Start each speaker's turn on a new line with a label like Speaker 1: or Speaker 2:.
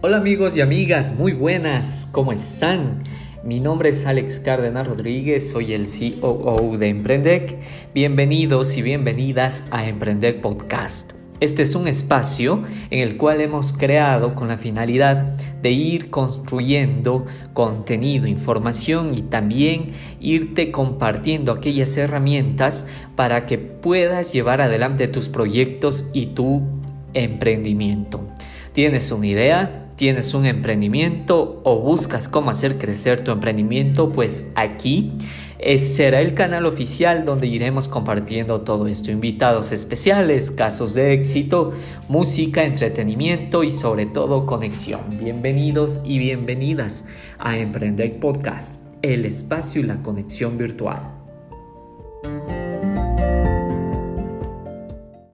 Speaker 1: Hola amigos y amigas, muy buenas, ¿cómo están? Mi nombre es Alex Cárdenas Rodríguez, soy el COO de Emprendec. Bienvenidos y bienvenidas a Emprendec Podcast. Este es un espacio en el cual hemos creado con la finalidad de ir construyendo contenido, información y también irte compartiendo aquellas herramientas para que puedas llevar adelante tus proyectos y tu emprendimiento. ¿Tienes una idea? Tienes un emprendimiento o buscas cómo hacer crecer tu emprendimiento, pues aquí será el canal oficial donde iremos compartiendo todo esto. Invitados especiales, casos de éxito, música, entretenimiento y sobre todo conexión. Bienvenidos y bienvenidas a Emprender Podcast, el espacio y la conexión virtual.